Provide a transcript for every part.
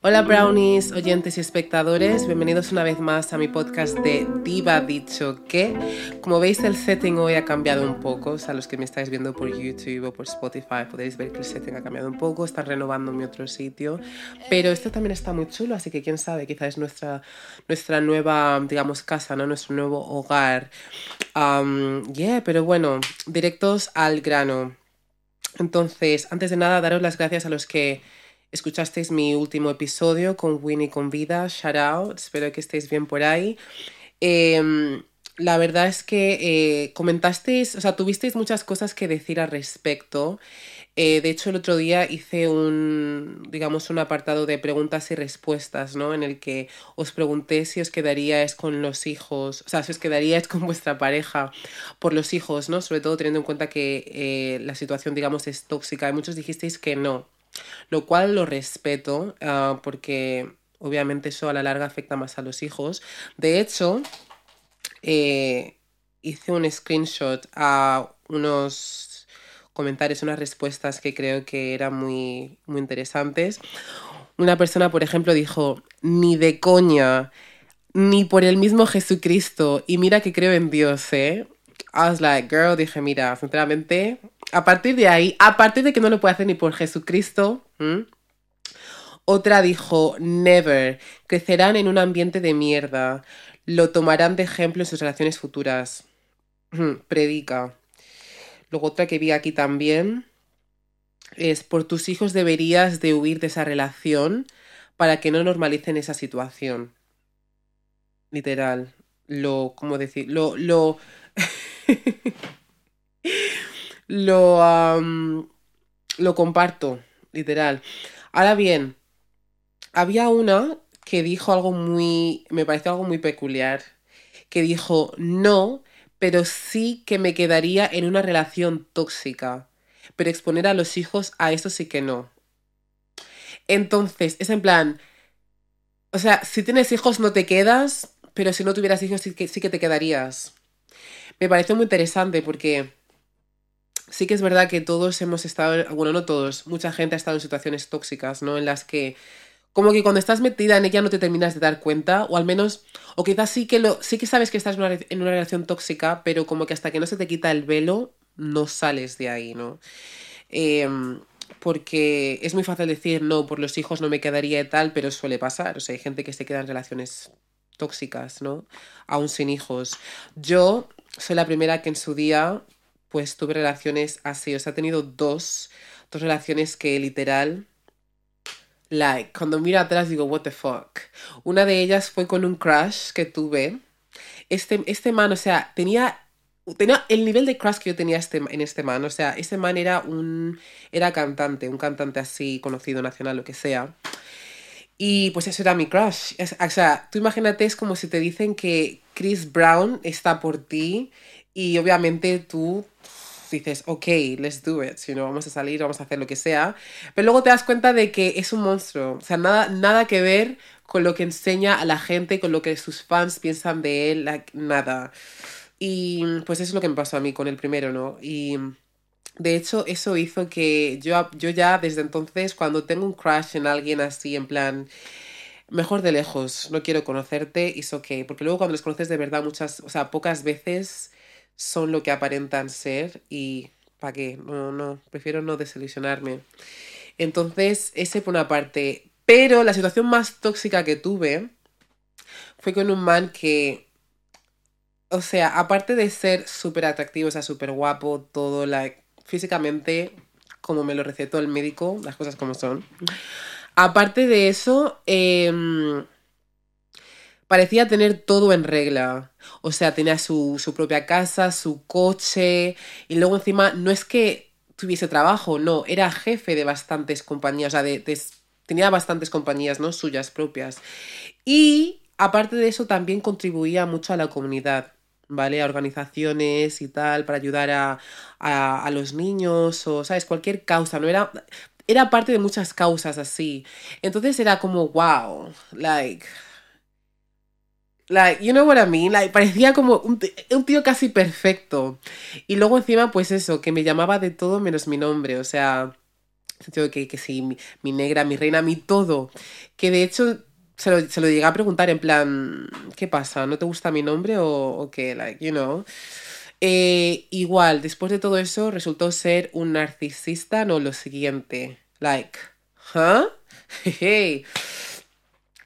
Hola brownies, oyentes y espectadores, bienvenidos una vez más a mi podcast de Diva Dicho que. Como veis el setting hoy ha cambiado un poco, o sea, los que me estáis viendo por YouTube o por Spotify podéis ver que el setting ha cambiado un poco, están renovando mi otro sitio, pero este también está muy chulo, así que quién sabe, quizás es nuestra, nuestra nueva, digamos, casa, ¿no? Nuestro nuevo hogar. Yeah, pero bueno, directos al grano. Entonces, antes de nada, daros las gracias a los que escuchasteis mi último episodio con Winnie con vida. Shout out. Espero que estéis bien por ahí. Em, la verdad es que eh, comentasteis, o sea, tuvisteis muchas cosas que decir al respecto. Eh, de hecho, el otro día hice un, digamos, un apartado de preguntas y respuestas, ¿no? En el que os pregunté si os quedaríais con los hijos, o sea, si os quedaríais con vuestra pareja por los hijos, ¿no? Sobre todo teniendo en cuenta que eh, la situación, digamos, es tóxica. Y muchos dijisteis que no, lo cual lo respeto ah, porque obviamente eso a la larga afecta más a los hijos. De hecho, eh, hice un screenshot a unos comentarios, unas respuestas que creo que eran muy, muy interesantes. Una persona, por ejemplo, dijo, ni de coña, ni por el mismo Jesucristo, y mira que creo en Dios, ¿eh? I was like, girl, dije, mira, sinceramente, a partir de ahí, a partir de que no lo puede hacer ni por Jesucristo, otra dijo, never, crecerán en un ambiente de mierda, lo tomarán de ejemplo en sus relaciones futuras. Predica. Luego otra que vi aquí también es, por tus hijos deberías de huir de esa relación para que no normalicen esa situación. Literal. Lo, ¿cómo decir? Lo, lo... lo, lo comparto, literal. Ahora bien, había una que dijo algo muy, me pareció algo muy peculiar, que dijo, no, pero sí que me quedaría en una relación tóxica, pero exponer a los hijos a eso sí que no. Entonces, es en plan, o sea, si tienes hijos no te quedas, pero si no tuvieras hijos sí que, sí que te quedarías. Me pareció muy interesante porque sí que es verdad que todos hemos estado, bueno, no todos, mucha gente ha estado en situaciones tóxicas, ¿no? En las que como que cuando estás metida en ella no te terminas de dar cuenta, o al menos, o quizás sí que, lo, sí que sabes que estás en una, en una relación tóxica, pero como que hasta que no se te quita el velo, no sales de ahí, ¿no? Em, porque es muy fácil decir, no, por los hijos no me quedaría y tal, pero suele pasar, o sea, hay gente que se queda en relaciones tóxicas, ¿no? Aún sin hijos. Yo soy la primera que en su día pues tuve relaciones así, o sea, he tenido dos, dos relaciones que literal, like, cuando miro atrás digo, what the fuck. Una de ellas fue con un crush que tuve. Este, este man, o sea, tenía, tenía el nivel de crush que yo tenía este, en este man, o sea, este man era un, era cantante, un cantante así, conocido, nacional, lo que sea. Y pues eso era mi crush. o sea, tú imagínate, es como si te dicen que Chris Brown está por ti y obviamente tú dices, ok, let's do it, you know, vamos a salir, vamos a hacer lo que sea, pero luego te das cuenta de que es un monstruo, o sea, nada, nada que ver con lo que enseña a la gente, con lo que sus fans piensan de él, nada. Y pues eso es lo que me pasó a mí con el primero, ¿no? Y de hecho eso hizo que yo, yo ya desde entonces, cuando tengo un crush en alguien así, en plan mejor de lejos, no quiero conocerte, es ok, porque luego cuando les conoces de verdad muchas, o sea, pocas veces son lo que aparentan ser y ¿para qué? No, no, prefiero no desilusionarme. Entonces, ese por una parte. Pero la situación más tóxica que tuve fue con un man que, o sea, aparte de ser súper atractivo, o sea, súper guapo, todo, like, físicamente, como me lo recetó el médico, las cosas como son. Aparte de eso, eh, parecía tener todo en regla. O sea, tenía su, propia casa, su coche, y luego encima no es que tuviese trabajo, no, era jefe de bastantes compañías, o sea, de, tenía bastantes compañías, ¿no? Suyas propias. Y aparte de eso, también contribuía mucho a la comunidad. ¿Vale? A organizaciones y tal, para ayudar a, a, los niños o, ¿sabes? Cualquier causa, ¿no? Era, era parte de muchas causas así. Entonces era como, wow, like, Like, you know what I mean? Like, parecía como un, un, tío casi perfecto. Y luego encima, pues eso, que me llamaba de todo menos mi nombre. O sea, sentido que, que sí, mi, negra, mi reina, mi todo. Que de hecho se lo, se lo llegué a preguntar en plan, ¿qué pasa? ¿No te gusta mi nombre o, o qué? Like, you know. Eh, igual, después de todo eso, resultó ser un narcisista, no lo siguiente. Like, ¿huh? Hey.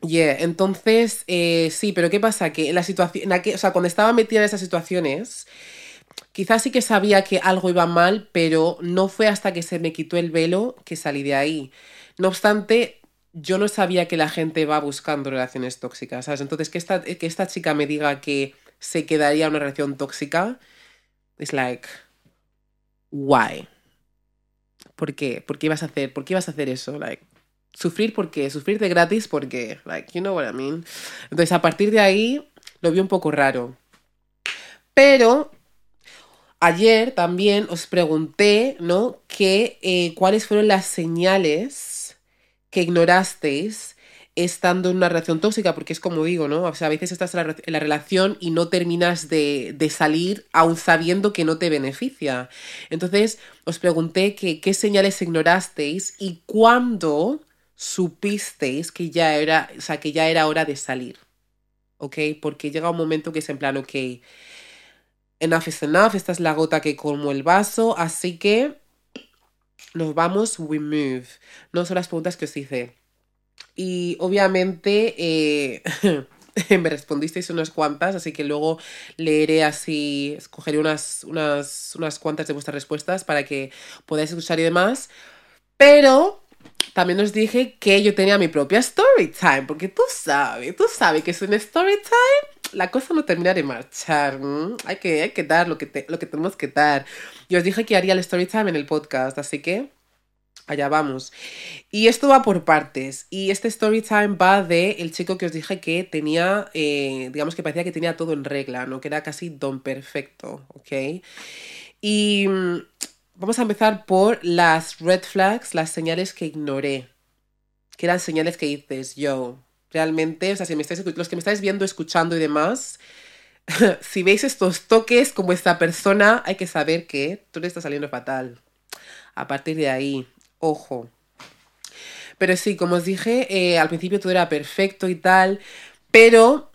Yeah, entonces, eh, sí, pero ¿qué pasa? Que en la situación, o sea, cuando estaba metida en esas situaciones, quizás sí que sabía que algo iba mal, pero no fue hasta que se me quitó el velo que salí de ahí. No obstante, yo no sabía que la gente va buscando relaciones tóxicas, ¿sabes? Entonces, que esta, que esta chica me diga que se quedaría una relación tóxica, es like, why? ¿Por qué? ¿Por qué ibas a hacer? ¿Por qué ibas a hacer eso? Like, sufrir porque sufrir de gratis porque like you know what I mean entonces a partir de ahí lo vi un poco raro pero ayer también os pregunté no que eh, cuáles fueron las señales que ignorasteis estando en una relación tóxica, porque es como digo, ¿no? O sea, a veces estás en la, relación y no terminas de, de, salir aún sabiendo que no te beneficia. Entonces, os pregunté qué señales ignorasteis y cuándo supisteis que ya era, o sea, que ya era hora de salir. ¿Ok? Porque llega un momento que es en plan, ok, enough is enough, esta es la gota que colmó el vaso, así que nos vamos, we move. No son las preguntas que os hice. Y obviamente eh, me respondisteis unas cuantas, así que luego leeré así, escogeré unas, unas, unas cuantas de vuestras respuestas para que podáis escuchar y demás. Pero también os dije que yo tenía mi propia story time, porque tú sabes, tú sabes que es un story time, la cosa no termina de marchar. Hay, que, dar lo que, tenemos que dar. Y os dije que haría el story time en el podcast, así que allá vamos. Y esto va por partes. Y este story time va de el chico que os dije que tenía, eh, digamos que parecía que tenía todo en regla, ¿no? Que era casi don perfecto, ¿ok? Y Vamos a empezar por las red flags, las señales que ignoré. Que eran señales que dices, yo, realmente, o sea, si me estáis, los que me estáis viendo, escuchando y demás, si veis estos toques como esta persona, hay que saber que tú le estás saliendo fatal. A partir de ahí, ojo. Pero sí, como os dije, eh, al principio todo era perfecto y tal, pero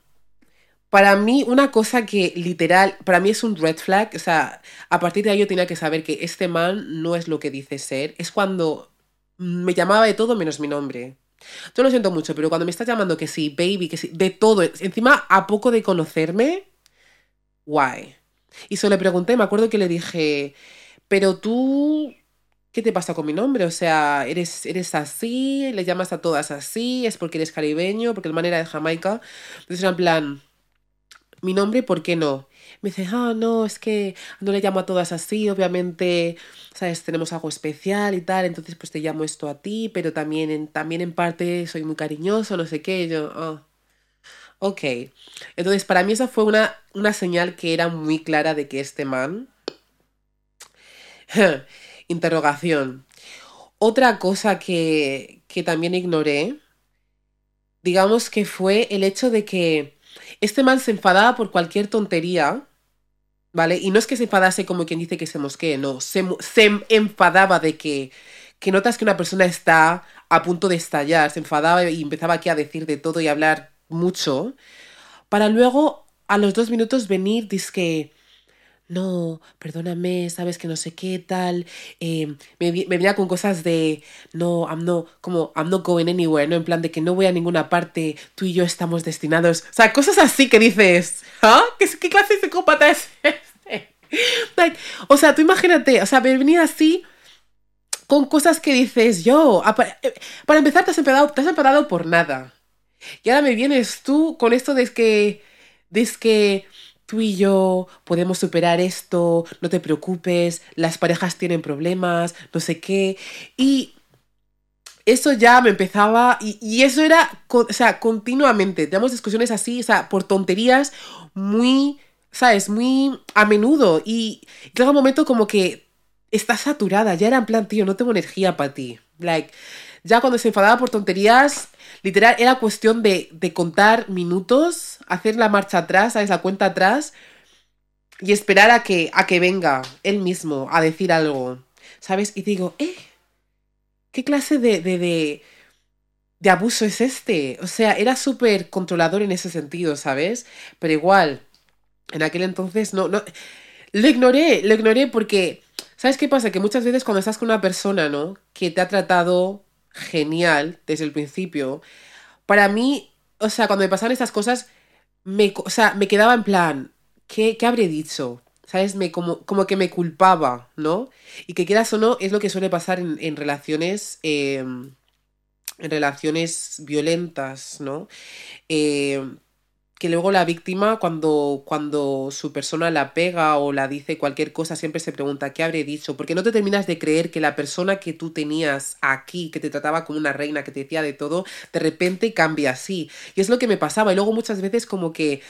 para mí, una cosa que literal, para mí es un red flag, o sea, a partir de ahí yo tenía que saber que este man no es lo que dice ser, es cuando me llamaba de todo menos mi nombre. Yo lo siento mucho, pero cuando me estás llamando que sí, baby, que sí, de todo, encima a poco de conocerme, why? Y se le pregunté, me acuerdo que le dije, pero tú, ¿qué te pasa con mi nombre? O sea, ¿eres, eres así? ¿Le llamas a todas así? ¿Es porque eres caribeño? ¿Porque el man era de Jamaica? Entonces era en plan mi nombre, ¿por qué no? Me dice, ah, no, es que no le llamo a todas así, obviamente, sabes, tenemos algo especial y tal, entonces pues te llamo esto a ti, pero también en, también en parte soy muy cariñoso, no sé qué, yo, oh. ok. Entonces para mí esa fue una, una señal que era muy clara de que este man... Interrogación. Otra cosa que, que también ignoré, digamos que fue el hecho de que este man se enfadaba por cualquier tontería, ¿vale? Y no es que se enfadase como quien dice que se mosquee, no, se, se enfadaba de que, que notas que una persona está a punto de estallar, se enfadaba y empezaba aquí a decir de todo y hablar mucho, para luego a los dos minutos venir, que no, perdóname, sabes que no sé qué tal. Eh, me, me, venía con cosas de, no, I'm no, como, I'm not going anywhere, ¿no? En plan de que no voy a ninguna parte, tú y yo estamos destinados. O sea, cosas así que dices, ¿ah? ¿Qué, clase de psicópata es este? o sea, tú imagínate, o sea, me venía así con cosas que dices, yo, eh, para empezar te has enfadado, te has enfadado por nada. Y ahora me vienes tú con esto de que, de que tú y yo podemos superar esto, no te preocupes, las parejas tienen problemas, no sé qué. Y eso ya me empezaba, y, eso era, o sea, continuamente, tenemos discusiones así, o sea, por tonterías muy, ¿sabes? Muy a menudo. Y llega un momento como que estás saturada, ya era en plan, tío, no tengo energía para ti. Like, ya cuando se enfadaba por tonterías, literal, era cuestión de, de contar minutos, hacer la marcha atrás, ¿sabes? La cuenta atrás y esperar a que, a que venga él mismo a decir algo, ¿sabes? Y digo, eh, ¿qué clase de, de, de, de abuso es este? O sea, era súper controlador en ese sentido, ¿sabes? Pero igual, en aquel entonces no, no, lo ignoré, lo ignoré porque, ¿sabes qué pasa? Que muchas veces cuando estás con una persona, ¿no? Que te ha tratado genial desde el principio, para mí, o sea, cuando me pasaban estas cosas, me, o sea, me quedaba en plan, ¿qué, qué habré dicho? ¿Sabes? Me, como, como que me culpaba, ¿no? Y que quieras o no, es lo que suele pasar en, en relaciones, eh, en relaciones violentas, ¿no? Eh, que luego la víctima, cuando, cuando su persona la pega o la dice cualquier cosa, siempre se pregunta, ¿qué habré dicho? Porque no te terminas de creer que la persona que tú tenías aquí, que te trataba como una reina, que te decía de todo, de repente cambia así. Y es lo que me pasaba. Y luego muchas veces como que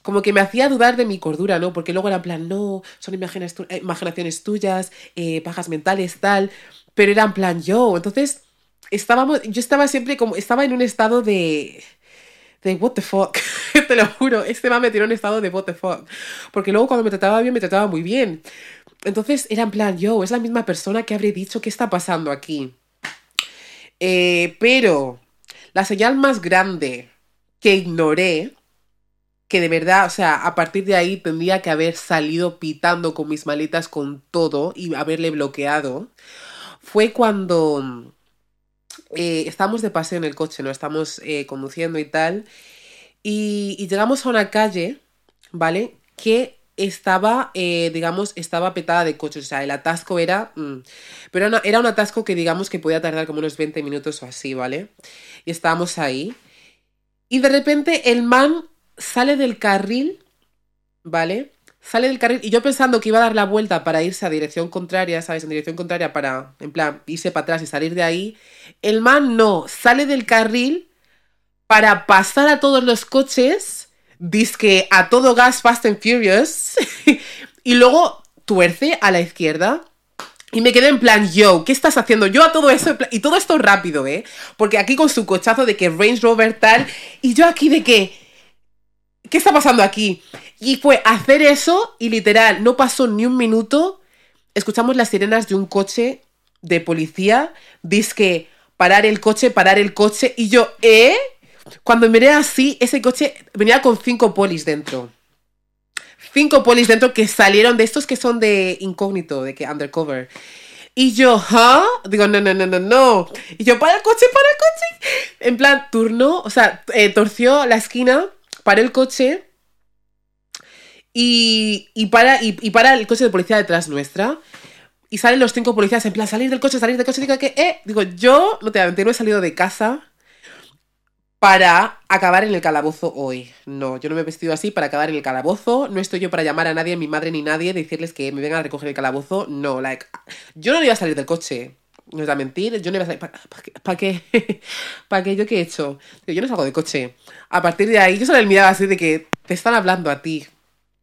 como que me hacía dudar de mi cordura, ¿no? Porque luego era en plan, no, son imaginaciones tuyas, eh, pajas mentales, tal. Pero era en plan yo. Entonces, estábamos, yo estaba siempre como, estaba en un estado de de what the fuck. Te lo juro, este man me tiró en estado de what the fuck. Porque luego cuando me trataba bien, me trataba muy bien. Entonces era en plan, yo, es la misma persona que habré dicho qué está pasando aquí. Eh, pero la señal más grande que ignoré, que de verdad, o sea, a partir de ahí tendría que haber salido pitando con mis maletas con todo y haberle bloqueado, fue cuando eh, estábamos de paseo en el coche, ¿no? Estamos eh, conduciendo y tal. Y, llegamos a una calle, ¿vale? Que estaba, eh, digamos, estaba petada de coches. O sea, el atasco era... Mm, pero era un atasco que, digamos, que podía tardar como unos 20 minutos o así, ¿vale? Y estábamos ahí. Y de repente el man sale del carril, ¿vale? Sale del carril y yo pensando que iba a dar la vuelta para irse a dirección contraria, ¿sabes? En dirección contraria para, en plan, irse para atrás y salir de ahí. El man no, sale del carril para pasar a todos los coches, disque a todo gas Fast and Furious, y luego tuerce a la izquierda. Y me quedé en plan, yo, ¿qué estás haciendo? Yo a todo eso, y todo esto rápido, ¿eh? Porque aquí con su cochazo de que Range Rover tal, y yo aquí de que, ¿qué está pasando aquí? Y fue hacer eso y literal, no pasó ni un minuto, escuchamos las sirenas de un coche de policía, que parar el coche, parar el coche, y yo, ¿eh? Cuando miré así, ese coche venía con cinco polis dentro. Cinco polis dentro que salieron de estos que son de incógnito, de que undercover. Y yo, ¿ah? Digo, no, no, no, no, no. Y yo, para el coche, para el coche. En plan, turno, o sea, eh, torció la esquina, paró el coche y, y, para, y, para el coche de policía detrás nuestra. Y salen los cinco policías en plan, salir del coche, salir del coche. Digo que, eh, digo, yo no te no he salido de casa para acabar en el calabozo hoy. No, yo no me he vestido así para acabar en el calabozo. No estoy yo para llamar a nadie, mi madre ni nadie, decirles que me vengan a recoger el calabozo. No, like, yo no iba a salir del coche. No es a mentir, yo no iba a salir. ¿Para qué? ¿Para qué? ¿Yo qué he hecho? Yo no salgo del coche. A partir de ahí, yo solo miraba así de que te están hablando a ti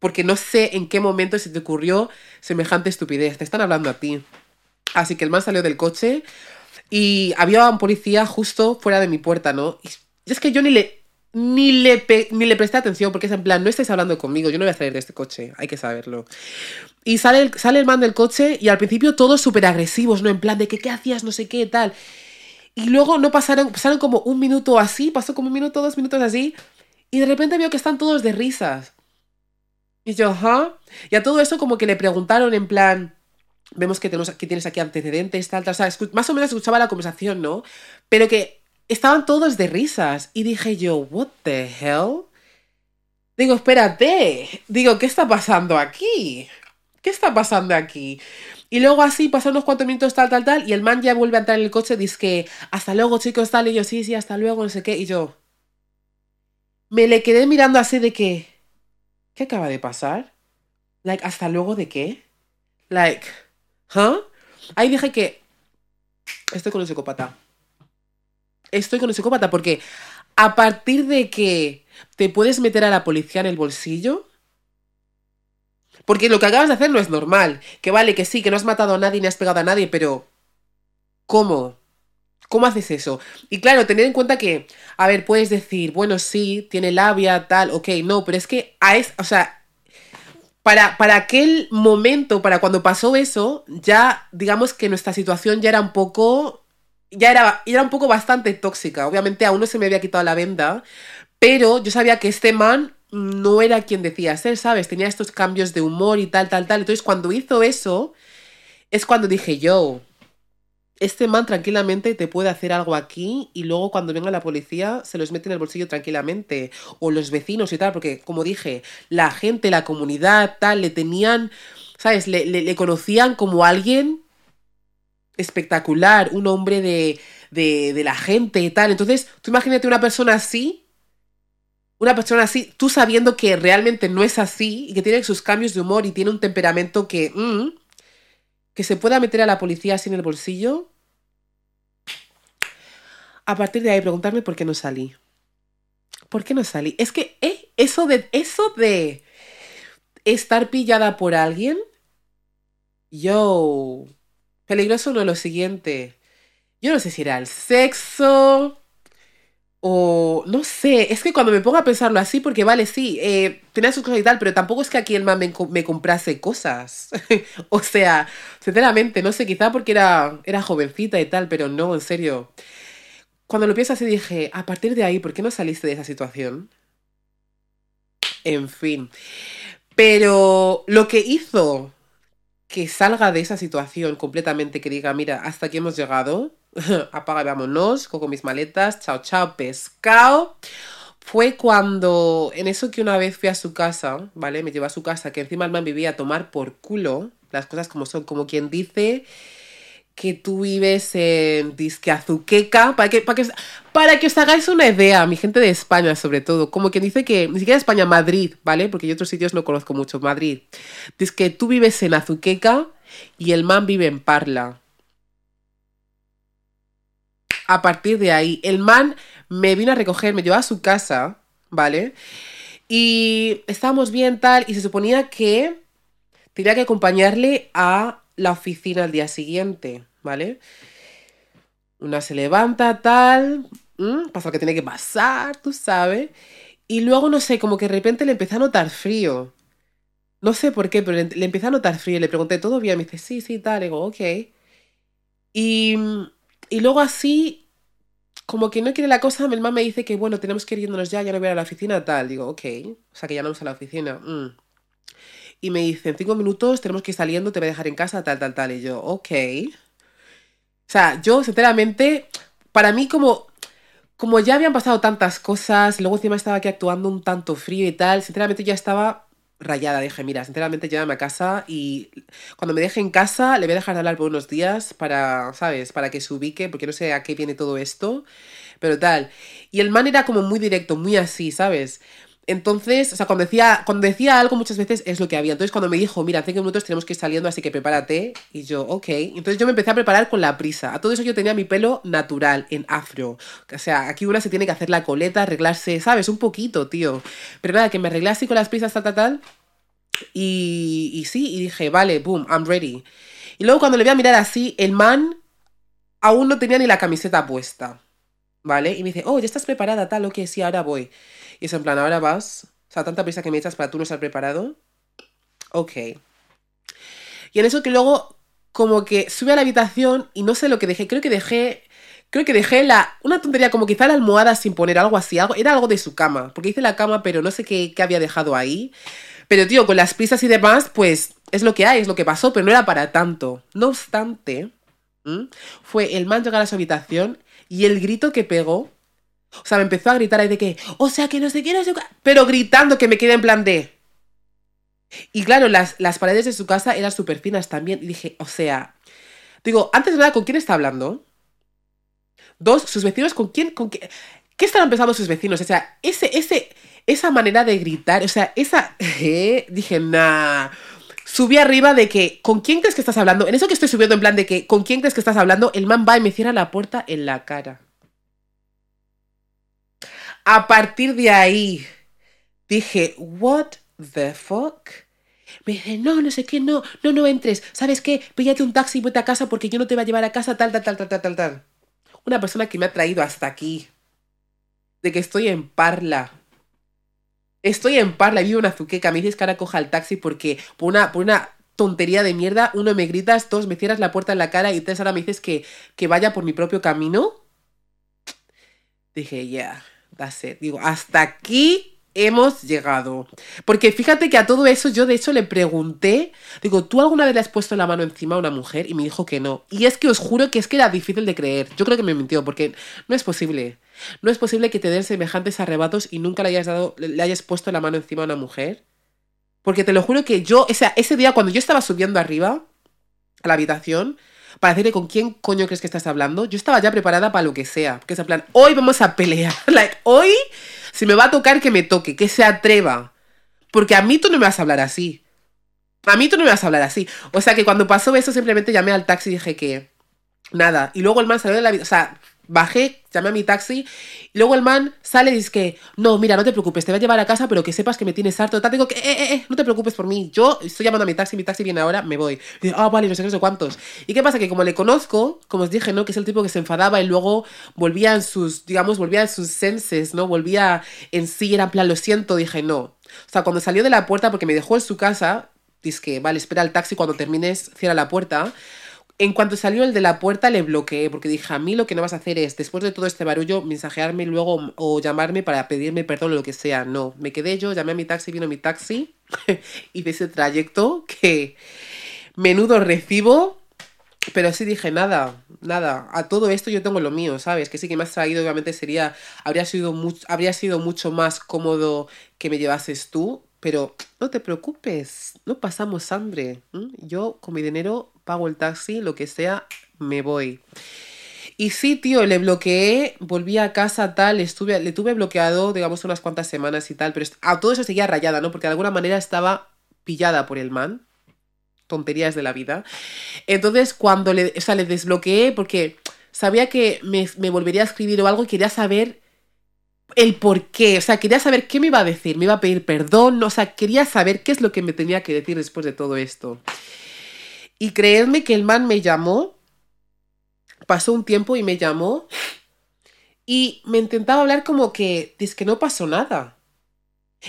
porque no sé en qué momento se te ocurrió semejante estupidez. Te están hablando a ti. Así que el man salió del coche y había un policía justo fuera de mi puerta, ¿no? Y es que yo ni le, ni le, ni le presté atención porque es en plan, no estáis hablando conmigo, yo no voy a salir de este coche, hay que saberlo. Y sale el, sale el man del coche y al principio todos súper agresivos, ¿no? En plan de que qué hacías, no sé qué, tal. Y luego no pasaron, pasaron como un minuto así, pasó como un minuto, dos minutos así. Y de repente veo que están todos de risas. Y yo, ajá. Y a todo eso como que le preguntaron en plan, vemos que, tenemos, que tienes aquí antecedentes, tal, tal, o sea, más o menos escuchaba la conversación, ¿no? Pero que estaban todos de risas. Y dije yo, what the hell? Digo, espérate. Digo, ¿qué está pasando aquí? ¿Qué está pasando aquí? Y luego así pasan unos cuantos minutos, tal, tal, tal, y el man ya vuelve a entrar en el coche dice que hasta luego, chicos, tal, y yo, sí, sí, hasta luego, no sé qué, y yo me le quedé mirando así de que, ¿Qué acaba de pasar? Like, ¿hasta luego de qué? Like, ¿huh? Ahí dije que estoy con un psicópata. Estoy con un psicópata porque a partir de que te puedes meter a la policía en el bolsillo, porque lo que acabas de hacer no es normal. Que vale, que sí, que no has matado a nadie ni has pegado a nadie, pero ¿cómo? ¿Cómo haces eso? Y claro, tener en cuenta que, a ver, puedes decir, bueno, sí, tiene labia, tal, ok, no, pero es que a es, o sea, para, para aquel momento, para cuando pasó eso, ya digamos que nuestra situación ya era un poco ya era, era un poco bastante tóxica. Obviamente aún no se me había quitado la venda, pero yo sabía que este man no era quien decía ser, ¿sabes? Tenía estos cambios de humor y tal, tal, tal. Entonces cuando hizo eso, es cuando dije yo, este man tranquilamente te puede hacer algo aquí y luego cuando venga la policía se los mete en el bolsillo tranquilamente. O los vecinos y tal, porque como dije, la gente, la comunidad, tal, le tenían, ¿sabes? Le, le, conocían como alguien espectacular, un hombre de, de, la gente y tal. Entonces, tú imagínate una persona así, una persona así, tú sabiendo que realmente no es así y que tiene sus cambios de humor y tiene un temperamento que... Mm, que se pueda meter a la policía así en el bolsillo, a partir de ahí preguntarme por qué no salí. ¿Por qué no salí? Es que eh, eso de eso de estar pillada por alguien, yo peligroso no es lo siguiente. Yo no sé si era el sexo o no sé, es que cuando me pongo a pensarlo así, porque vale, sí, eh, tenía sus cosas y tal, pero tampoco es que aquí el man me, me comprase cosas. o sea, sinceramente, no sé, quizá porque era, era jovencita y tal, pero no, en serio. Cuando lo pienso así dije, a partir de ahí, ¿por qué no saliste de esa situación? En fin. Pero lo que hizo que salga de esa situación completamente, que diga, mira, hasta aquí hemos llegado, apaga vámonos, cojo mis maletas, chao, chao, pescado. Fue cuando, en eso que una vez fui a su casa, ¿vale? Me llevó a su casa, que encima el man vivía a tomar por culo, las cosas como son, como quien dice, que tú vives en Disque Azuqueca, para que, para, que, para que os hagáis una idea, mi gente de España sobre todo, como que dice que, ni siquiera España, Madrid, ¿vale? Porque yo otros sitios no conozco mucho, Madrid. Dice que tú vives en Azuqueca y el man vive en Parla. A partir de ahí, el man me vino a recoger, me llevó a su casa, ¿vale? Y estábamos bien tal, y se suponía que tenía que acompañarle a la oficina al día siguiente, ¿vale? Una se levanta, tal, pasa lo que tiene que pasar, tú sabes. Y luego, no sé, como que de repente le empecé a notar frío. No sé por qué, pero le, le empecé a notar frío. Le pregunté, ¿todo bien? Me dice, sí, sí, tal. Le digo, ok. Y, y luego así, como que no quiere la cosa, mi mamá me dice que, bueno, tenemos que irnos ya, ya no voy a la oficina, tal. Digo, ok. O sea, que ya no vamos a la oficina. Mm y me dice, en cinco minutos tenemos que ir saliendo, te voy a dejar en casa, tal, tal, tal. Y yo, ok. O sea, yo sinceramente, para mí como, como ya habían pasado tantas cosas, luego encima estaba aquí actuando un tanto frío y tal, sinceramente ya estaba rayada. Dije, mira, sinceramente llévame a casa y cuando me deje en casa le voy a dejar de hablar por unos días para, ¿sabes? Para que se ubique, porque no sé a qué viene todo esto, pero tal. Y el man era como muy directo, muy así, ¿sabes? Entonces, o sea, cuando decía, cuando decía algo muchas veces es lo que había. Entonces, cuando me dijo, mira, hace cinco minutos tenemos que ir saliendo, así que prepárate. Y yo, ok. Entonces yo me empecé a preparar con la prisa. A todo eso yo tenía mi pelo natural, en afro. O sea, aquí una se tiene que hacer la coleta, arreglarse, ¿sabes? Un poquito, tío. Pero nada, que me arreglé así con las prisas, tal, tal, tal. Y, y sí, y dije, vale, boom, I'm ready. Y luego cuando le voy a mirar así, el man aún no tenía ni la camiseta puesta. ¿Vale? Y me dice, oh, ya estás preparada, tal, ok, sí, ahora voy. Y es en plan, ahora vas. O sea, tanta prisa que me echas para tú no estar preparado. Ok. Y en eso que luego, como que sube a la habitación y no sé lo que dejé. Creo que dejé. Creo que dejé la. Una tontería, como quizá la almohada sin poner algo así. Algo, era algo de su cama. Porque hice la cama, pero no sé qué, había dejado ahí. Pero, tío, con las prisas y demás, pues es lo que hay, es lo que pasó, pero no era para tanto. No obstante, fue el man llegar a su habitación y el grito que pegó o sea, me empezó a gritar ahí de que, o sea, que no sé qué, no Pero gritando que me quedé en plan de. Y claro, las, las paredes de su casa eran súper finas también. Y dije, o sea. Digo, antes de nada, ¿con quién está hablando? Dos, sus vecinos, ¿con quién? Con qué, ¿Qué estaban pensando sus vecinos? O sea, ese, ese, esa manera de gritar, o sea, esa. ¿eh? Dije, nah. Subí arriba de que, ¿con quién crees que estás hablando? En eso que estoy subiendo, en plan de que, ¿con quién crees que estás hablando? El man va y me cierra la puerta en la cara. A partir de ahí dije, what the fuck? Me dice, no, no sé qué, no, no, no entres. ¿Sabes qué? Píllate un taxi y vete a casa porque yo no te voy a llevar a casa, tal, tal, tal, tal, tal, tal, tal. Una persona que me ha traído hasta aquí. De que estoy en Parla. Estoy en Parla, vivo en Azuqueca. Me dices que ahora coja el taxi porque por una, por una tontería de mierda. Uno, me gritas, dos, me cierras la puerta en la cara y tres, ahora me dices que, que vaya por mi propio camino. Dije, ya, that's it. Digo, hasta aquí hemos llegado. Porque fíjate que a todo eso yo de hecho le pregunté, digo, ¿tú alguna vez le has puesto la mano encima a una mujer? Y me dijo que no. Y es que os juro que es que era difícil de creer. Yo creo que me mintió porque no es posible. No es posible que te den semejantes arrebatos y nunca le hayas dado le hayas puesto la mano encima a una mujer. Porque te lo juro que yo, o sea, ese día cuando yo estaba subiendo arriba a la habitación, para decirle con quién coño crees que estás hablando, yo estaba ya preparada para lo que sea. Que es en plan, hoy vamos a pelear. like, hoy, si me va a tocar, que me toque, que se atreva. Porque a mí tú no me vas a hablar así. A mí tú no me vas a hablar así. O sea que cuando pasó eso, simplemente llamé al taxi y dije que. Nada. Y luego el man salió de la vida. O sea, bajé, llamé a mi taxi, y luego el man sale y dice que, no, mira, no te preocupes, te voy a llevar a casa, pero que sepas que me tienes harto. Tal, digo que, eh, eh, eh, no te preocupes por mí, yo estoy llamando a mi taxi, mi taxi viene ahora, me voy. Y dice, ah, vale, no sé no sé cuántos. ¿Y qué pasa? Que como le conozco, como os dije, ¿no? Que es el tipo que se enfadaba y luego volvía en sus, digamos, volvía en sus senses, ¿no? Volvía en sí, era en plan, lo siento, dije, no. O sea, cuando salió de la puerta, porque me dejó en su casa, dice que, vale, espera el taxi, cuando termines, cierra la puerta. En cuanto salió el de la puerta, le bloqueé, porque dije, a mí lo que no vas a hacer es, después de todo este barullo, mensajearme luego o llamarme para pedirme perdón o lo que sea. No, me quedé yo, llamé a mi taxi, vino mi taxi, y de ese trayecto que menudo recibo, pero sí dije, nada, nada, a todo esto yo tengo lo mío, ¿sabes? Que sí que me has traído, obviamente sería, habría sido, habría sido mucho más cómodo que me llevases tú, pero no te preocupes, no pasamos hambre. Yo con mi dinero pago el taxi, lo que sea, me voy. Y sí, tío, le bloqueé, volví a casa tal, estuve, le tuve bloqueado, digamos, unas cuantas semanas y tal, pero a todo eso seguía rayada, ¿no? Porque de alguna manera estaba pillada por el man. Tonterías de la vida. Entonces, cuando le, o sea, le desbloqueé, porque sabía que me, me volvería a escribir o algo y quería saber el por qué, o sea, quería saber qué me iba a decir, me iba a pedir perdón, o sea, quería saber qué es lo que me tenía que decir después de todo esto. Y creedme que el man me llamó, pasó un tiempo y me llamó y me intentaba hablar como que, es que no pasó nada.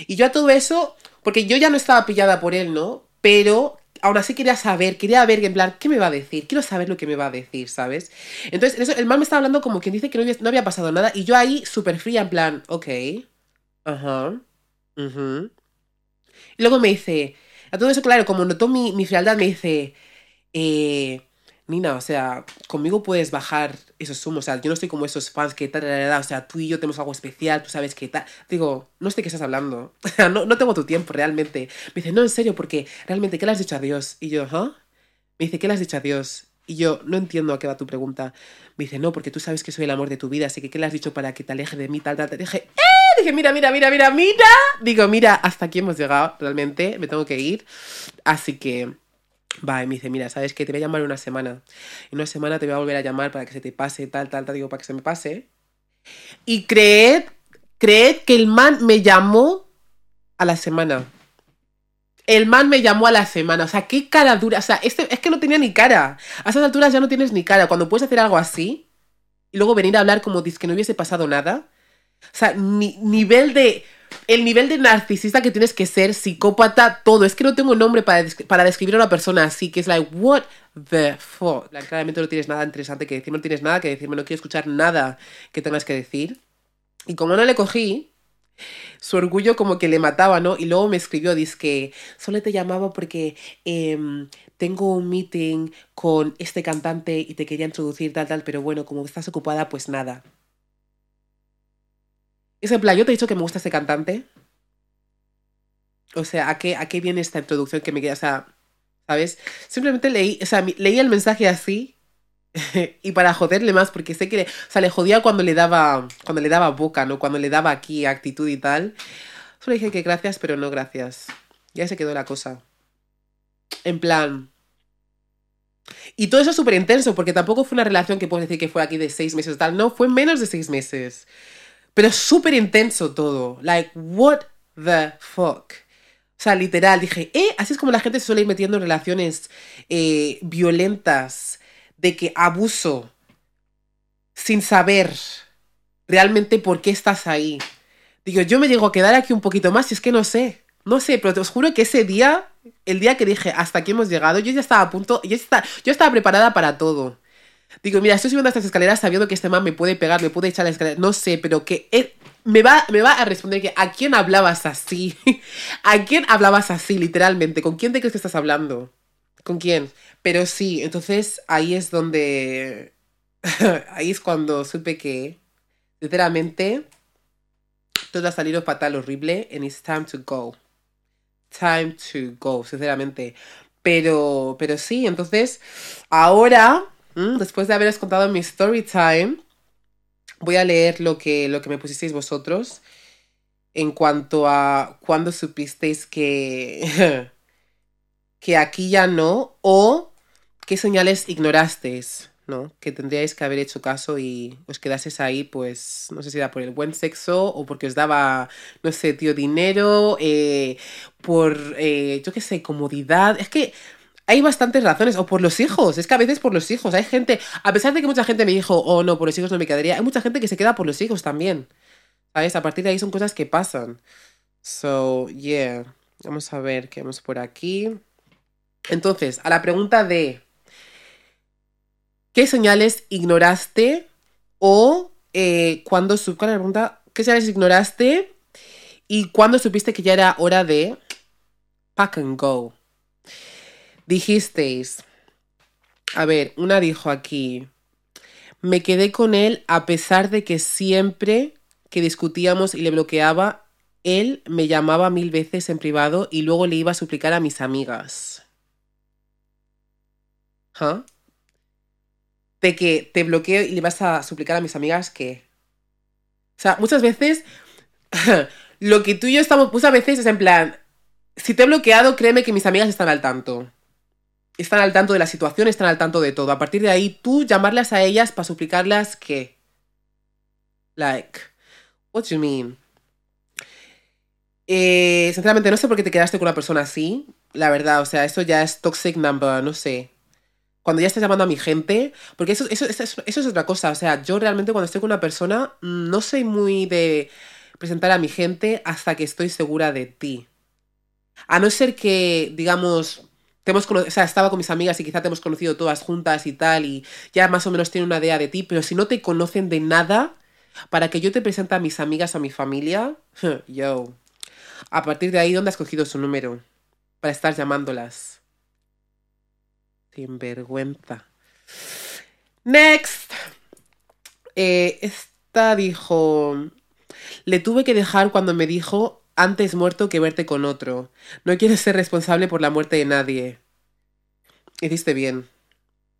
Y yo a todo eso, porque yo ya no estaba pillada por él, ¿no? Pero aún así quería saber, quería ver, en plan, ¿qué me va a decir? Quiero saber lo que me va a decir, ¿sabes? Entonces, eso, el man me estaba hablando como quien dice que no había, pasado nada y yo ahí súper fría, en plan, ok, ajá, uh Y luego me dice, a todo eso, claro, como notó mi, mi frialdad, me dice, eh, Nina, o sea, conmigo puedes bajar esos humos. O sea, yo no estoy como esos fans que tal, o sea, tú y yo tenemos algo especial, tú sabes que tal. Digo, no sé qué estás hablando. no, no tengo tu tiempo realmente. Me dice, no, en serio, porque realmente, ¿qué le has dicho a Dios? Y yo, ¿ah? Me dice, ¿qué le has dicho a Dios? Y yo, no entiendo a qué va tu pregunta. Me dice, no, porque tú sabes que soy el amor de tu vida, así que ¿qué le has dicho para que te aleje de mí, tal, tal? Te dije, ¡eh! Dije, mira, mira, mira, mira, mira. Digo, mira, hasta aquí hemos llegado, realmente, me tengo que ir. Así que Va, y me dice, mira, ¿sabes qué? Te voy a llamar una semana. En una semana te voy a volver a llamar para que se te pase, tal, tal, tal, digo, para que se me pase. Y creed, creed que el man me llamó a la semana. El man me llamó a la semana. O sea, qué cara dura. O sea, este, es que no tenía ni cara. A esas alturas ya no tienes ni cara. Cuando puedes hacer algo así y luego venir a hablar como que no hubiese pasado nada. O sea, ni, nivel de el nivel de narcisista que tienes que ser, psicópata, todo. Es que no tengo nombre para, para describir a una persona así, que es like, what the fuck. claramente no tienes nada interesante que decirme, no tienes nada que decirme, no quiero escuchar nada que tengas que decir. Y como no le cogí, su orgullo como que le mataba, ¿no? Y luego me escribió, dice que solo te llamaba porque em, tengo un meeting con este cantante y te quería introducir tal, tal, pero bueno, como estás ocupada, pues nada. Es en plan, yo te he dicho que me gusta este cantante. O sea, ¿a qué, a qué viene esta introducción que me queda? O sea, ¿sabes? Simplemente leí, o sea, leí el mensaje así y para joderle más, porque sé que, le, o sea, le jodía cuando le daba, cuando le daba boca, ¿no? Cuando le daba aquí actitud y tal. Solo dije que gracias, pero no gracias. Ya se quedó la cosa. En plan... Y todo eso es súper intenso, porque tampoco fue una relación que puedes decir que fue aquí de seis meses tal. No, fue menos de seis meses. Pero súper intenso todo. Like, what the fuck? O sea, literal, dije, ¿eh? Así es como la gente se suele ir metiendo en relaciones eh, violentas, de que abuso, sin saber realmente por qué estás ahí. Digo, yo me llego a quedar aquí un poquito más y es que no sé. No sé, pero te os juro que ese día el día que dije, hasta aquí hemos llegado, yo ya estaba a punto, yo estaba, yo estaba preparada para todo. Digo, mira, estoy subiendo estas escaleras sabiendo que este man me puede pegar, me puede echar la escalera, no sé, pero que me va, me va a responder que ¿a quién hablabas así? ¿A quién hablabas así, literalmente? ¿Con quién te crees que estás hablando? ¿Con quién? Pero sí, entonces ahí es donde... ahí es cuando supe que, sinceramente, todo ha salido fatal, horrible, and it's time to go. Time to go, sinceramente. Pero, pero sí, entonces, ahora, después de haberos contado mi story time, voy a leer lo que, lo que me pusisteis vosotros en cuanto a cuando supisteis que, que aquí ya no o qué señales ignorasteis. ¿no? Que tendríais que haber hecho caso y os quedases ahí, pues, no sé si era por el buen sexo o porque os daba, no sé, tío, dinero, eh, por, eh, yo qué sé, comodidad. Es que hay bastantes razones, o por los hijos, es que a veces por los hijos, hay gente, a pesar de que mucha gente me dijo, oh no, por los hijos no me quedaría, hay mucha gente que se queda por los hijos también, ¿sabes? A partir de ahí son cosas que pasan. So, yeah, vamos a ver qué vamos por aquí. Entonces, a la pregunta de ¿Qué señales ignoraste? O eh, cuando su ¿cuál la pregunta? ¿Qué señales ignoraste? Y cuando supiste que ya era hora de pack and go. Dijisteis. A ver, una dijo aquí. Me quedé con él a pesar de que siempre que discutíamos y le bloqueaba, él me llamaba mil veces en privado y luego le iba a suplicar a mis amigas. ¿Ah? de que te bloqueo y le vas a suplicar a mis amigas que... O sea, muchas veces lo que tú y yo estamos, muchas veces es en plan, si te he bloqueado, créeme que mis amigas están al tanto. Están al tanto de la situación, están al tanto de todo. A partir de ahí, tú llamarlas a ellas para suplicarlas que... Like, what you mean? Eh, sinceramente, no sé por qué te quedaste con una persona así. La verdad, o sea, esto ya es toxic number, no sé cuando ya estás llamando a mi gente, porque eso, eso, eso, es otra cosa, o sea, yo realmente cuando estoy con una persona mm, no soy muy de presentar a mi gente hasta que estoy segura de ti. A no ser que, digamos, o sea, estaba con mis amigas y quizá te hemos conocido todas juntas y tal, y ya más o menos tienen una idea de ti, pero si no te conocen de nada, para que yo te presente a mis amigas, a mi familia, yo. A partir de ahí, ¿dónde has cogido su número? Para estar llamándolas. Sin vergüenza. Next. Eh, esta dijo. Le tuve que dejar cuando me dijo antes muerto que verte con otro. No quieres ser responsable por la muerte de nadie. Hiciste bien.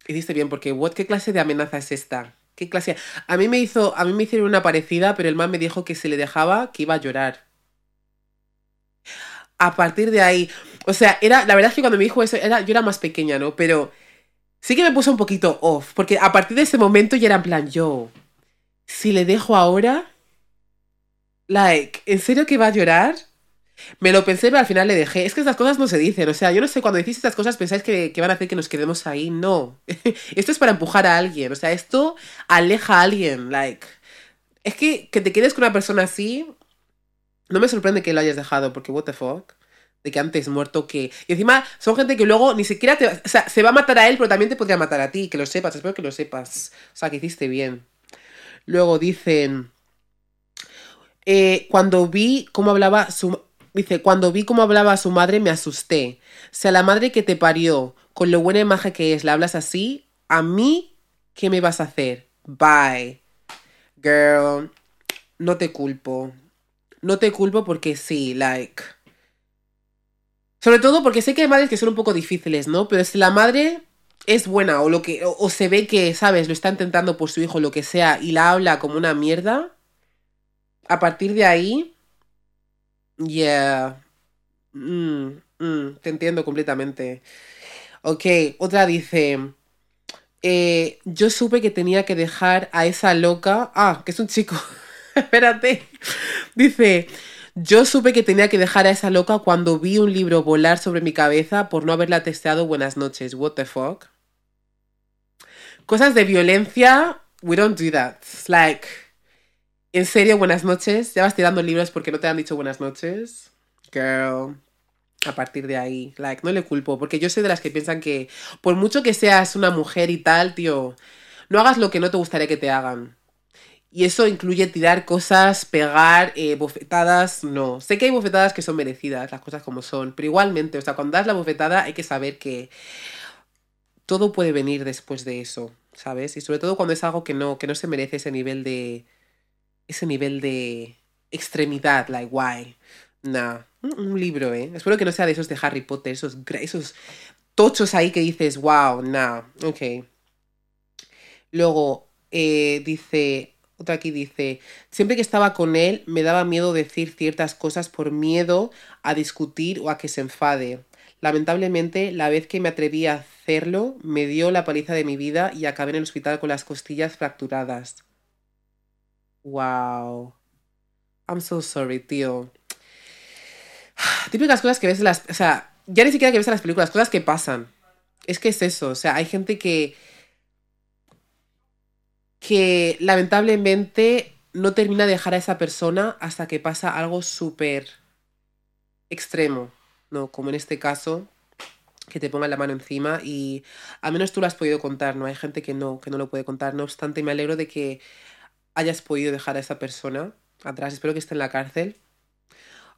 Hiciste bien, porque what, ¿qué clase de amenaza es esta? ¿Qué clase? A mí me hizo, a mí me hicieron una parecida, pero el man me dijo que si le dejaba, que iba a llorar. A partir de ahí, o sea, era, la verdad es que cuando me dijo eso, era, yo era más pequeña, ¿no? Pero sí que me puso un poquito off, porque a partir de ese momento ya era en plan, yo, si le dejo ahora, like, ¿en serio que va a llorar? Me lo pensé, pero al final le dejé. Es que estas cosas no se dicen. O sea, yo no sé, cuando decís estas cosas pensáis que, que van a hacer que nos quedemos ahí. No. esto es para empujar a alguien. O sea, esto aleja a alguien. Like. Es que que te quedes con una persona así. No me sorprende que lo hayas dejado, porque what the fuck de que antes muerto que... Y encima son gente que luego ni siquiera te... O sea, se va a matar a él, pero también te podría matar a ti, que lo sepas, espero que lo sepas. O sea, que hiciste bien. Luego dicen... Eh, cuando vi cómo hablaba su... Dice, cuando vi cómo hablaba su madre me asusté. O sea, la madre que te parió, con lo buena imagen que es, le hablas así, a mí, ¿qué me vas a hacer? Bye. Girl, no te culpo. No te culpo porque sí, like sobre todo porque sé que hay madres que son un poco difíciles, ¿no? Pero si la madre es buena o lo que o, se ve que, sabes, lo está intentando por su hijo, lo que sea, y la habla como una mierda, a partir de ahí, yeah, mm, mm, te entiendo completamente. Ok, otra dice, eh, yo supe que tenía que dejar a esa loca, ah, que es un chico, espérate, dice, yo supe que tenía que dejar a esa loca cuando vi un libro volar sobre mi cabeza por no haberla testeado buenas noches. What the fuck? Cosas de violencia, we don't do that. like, en serio, buenas noches. Ya vas tirando libros porque no te han dicho buenas noches. Girl. a partir de ahí. Like, no le culpo, porque yo soy de las que piensan que por mucho que seas una mujer y tal, tío, no hagas lo que no te gustaría que te hagan. Y eso incluye tirar cosas, pegar, eh, bofetadas, no. Sé que hay bofetadas que son merecidas, las cosas como son, pero igualmente, o sea, cuando das la bofetada hay que saber que todo puede venir después de eso, ¿sabes? Y sobre todo cuando es algo que no, que no se merece ese nivel de... ese nivel de extremidad, like, why? Nah, un libro, ¿eh? Espero que no sea de esos de Harry Potter, esos, esos tochos ahí que dices, wow, nah, ok. Luego, eh, dice, otra aquí dice, siempre que estaba con él me daba miedo decir ciertas cosas por miedo a discutir o a que se enfade. Lamentablemente, la vez que me atreví a hacerlo, me dio la paliza de mi vida y acabé en el hospital con las costillas fracturadas. Wow. I'm so sorry, tío. Típicas cosas que ves en las... O sea, ya ni siquiera que ves en las películas, cosas que pasan. Es que es eso, o sea, hay gente que... que lamentablemente no termina de dejar a esa persona hasta que pasa algo súper extremo, ¿no? Como en este caso, que te pongan la mano encima y al menos tú lo has podido contar, ¿no? Hay gente que no, que no lo puede contar. No obstante, me alegro de que hayas podido dejar a esa persona atrás. Espero que esté en la cárcel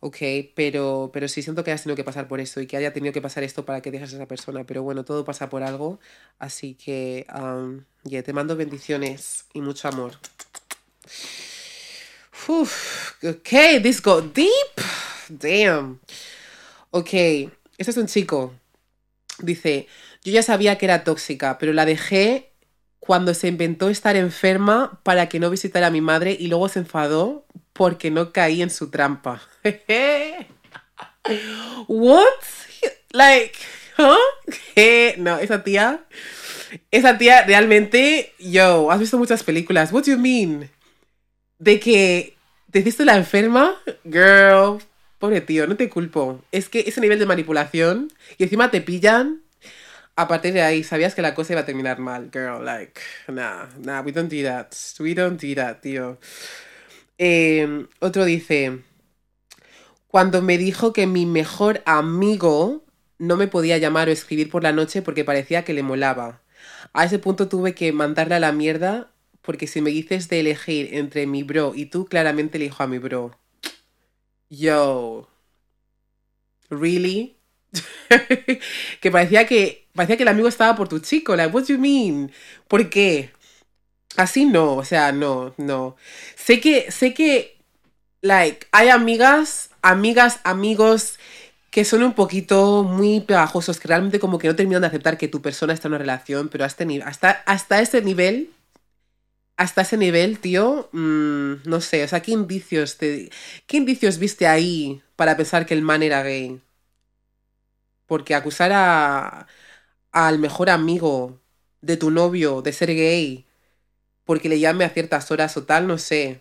ok, pero, pero sí siento que has tenido que pasar por eso y que haya tenido que pasar esto para que dejes a esa persona, pero bueno, todo pasa por algo, así que, um, te mando bendiciones y mucho amor. Uf, ok, this got deep. Damn. Ok, este es un chico. Dice, yo ya sabía que era tóxica, pero la dejé cuando se inventó estar enferma para que no visitara a mi madre y luego se enfadó porque no caí en su trampa. What? Like, huh? No, esa tía, esa tía realmente, yo, has visto muchas películas. What do you mean? De que te hiciste la enferma, girl. Pobre tío, no te culpo. Es que ese nivel de manipulación y encima te pillan a partir de ahí sabías que la cosa iba a terminar mal, girl. Like, nah, nah, we don't do that. We don't do that, tío. Em, otro dice, cuando me dijo que mi mejor amigo no me podía llamar o escribir por la noche porque parecía que le molaba. A ese punto tuve que mandarle a la mierda porque si me dices de elegir entre mi bro y tú, claramente elijo a mi bro. Yo. ¿Really? que parecía que parecía que el amigo estaba por tu chico. Like, what do you mean? ¿Por qué? Así no, o sea, no, no. Sé que, sé que, like, hay amigas, amigas, amigos que son un poquito muy pegajosos, que realmente como que no terminan de aceptar que tu persona está en una relación, pero hasta, hasta, hasta ese nivel, hasta ese nivel, tío, mm, no sé, o sea, ¿qué indicios, te, ¿qué indicios viste ahí para pensar que el man era gay? Porque acusar a, al mejor amigo de tu novio de ser gay porque le llame a ciertas horas o tal, no sé.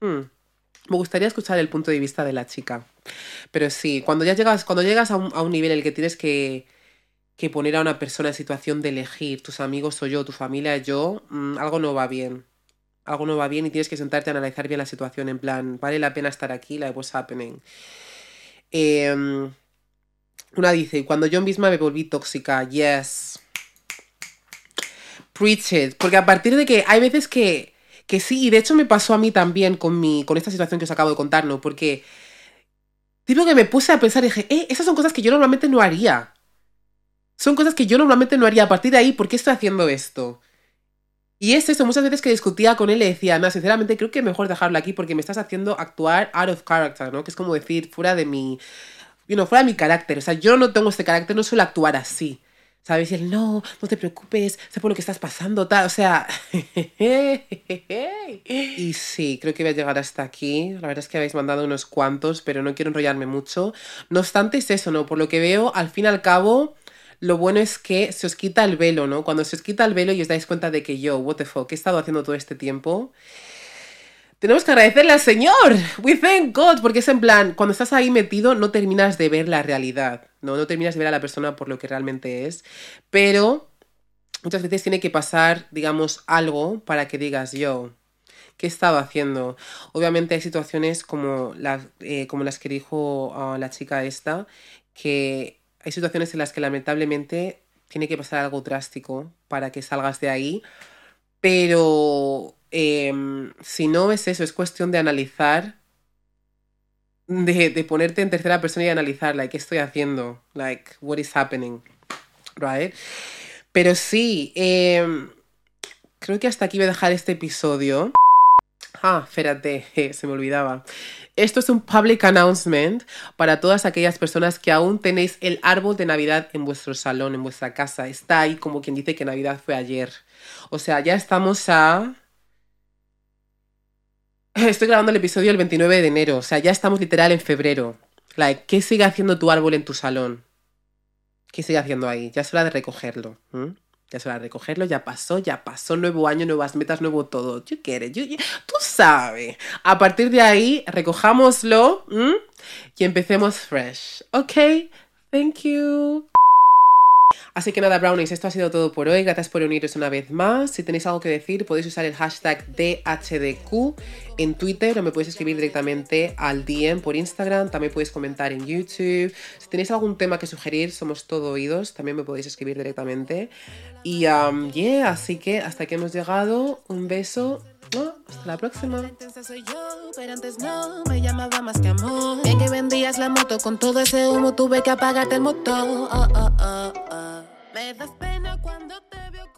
Hmm. Me gustaría escuchar el punto de vista de la chica. Pero sí, cuando ya llegas, cuando llegas a un, nivel en el que tienes que, que, poner a una persona en situación de elegir, tus amigos o yo, tu familia yo, mm, algo no va bien. Algo no va bien y tienes que sentarte a analizar bien la situación. En plan, ¿vale la pena estar aquí? Like, what's happening? Em, una dice, cuando yo misma me volví tóxica, yes. Preach it. Porque a partir de que hay veces que, que sí, y de hecho me pasó a mí también con, mi, con esta situación que os acabo de contar, ¿no? Porque tipo que me puse a pensar y dije, eh, esas son cosas que yo normalmente no haría. Son cosas que yo normalmente no haría. A partir de ahí, ¿por qué estoy haciendo esto? Y es eso, muchas veces que discutía con él le decía, no, sinceramente creo que mejor dejarlo aquí porque me estás haciendo actuar out of character, ¿no? Que es como decir, fuera de mi, you know, fuera mi carácter. O sea, yo no tengo este carácter, no suelo actuar así. ¿Sabes? Y él, no, no te preocupes, sé por lo que estás pasando, tal. O sea. y sí, creo que voy a llegar hasta aquí. La verdad es que habéis mandado unos cuantos, pero no quiero enrollarme mucho. No obstante, es eso, ¿no? Por lo que veo, al fin y al cabo, lo bueno es que se os quita el velo, ¿no? Cuando se os quita el velo y os dais cuenta de que yo, what the fuck, ¿qué he estado haciendo todo este tiempo? Tenemos que agradecerle al Señor. We thank God. Porque es en plan, cuando estás ahí metido, no terminas de ver la realidad. No, no terminas de ver a la persona por lo que realmente es. Pero muchas veces tiene que pasar, digamos, algo para que digas yo. ¿Qué he estado haciendo? Obviamente hay situaciones como, las, eh, como las que dijo ah, la chica esta, que hay situaciones en las que lamentablemente tiene que pasar algo drástico para que salgas de ahí, pero em, si no es eso, es cuestión de analizar, de, de, ponerte en tercera persona y analizar, like, ¿qué estoy haciendo? Like, what is happening? Right? Pero sí, eh, creo que hasta aquí voy a dejar este episodio. Ah, espérate, se me olvidaba. Esto es un public announcement para todas aquellas personas que aún tenéis el árbol de Navidad en vuestro salón, en vuestra casa. Está ahí como quien dice que Navidad fue ayer. O sea, ya estamos a... Estoy grabando el episodio el 29 de enero. O sea, ya estamos literal en febrero. Like, ¿qué sigue haciendo tu árbol en tu salón? ¿Qué sigue haciendo ahí? Ya es hora de recogerlo. Ya es hora de recogerlo, ya pasó, ya pasó, nuevo año, nuevas metas, nuevo todo. You get it, tú sabes. A partir de ahí, recojámoslo y empecemos fresh. Ok, thank you. Así que nada, brownies, esto ha sido todo por hoy. Gracias por uniros una vez más. Si tenéis algo que decir, podéis usar el hashtag DHDQ en Twitter o me podéis escribir directamente al DM por Instagram. También podéis comentar en YouTube. Si tenéis algún tema que sugerir, somos todo oídos. También me podéis escribir directamente. Y, um, yeah, así que hasta aquí hemos llegado. Un beso ¿no? Hasta la próxima. Bien que vendías la moto, con todo ese humo tuve que apagarte el motor. Oh, oh, oh, me das pena cuando te veo.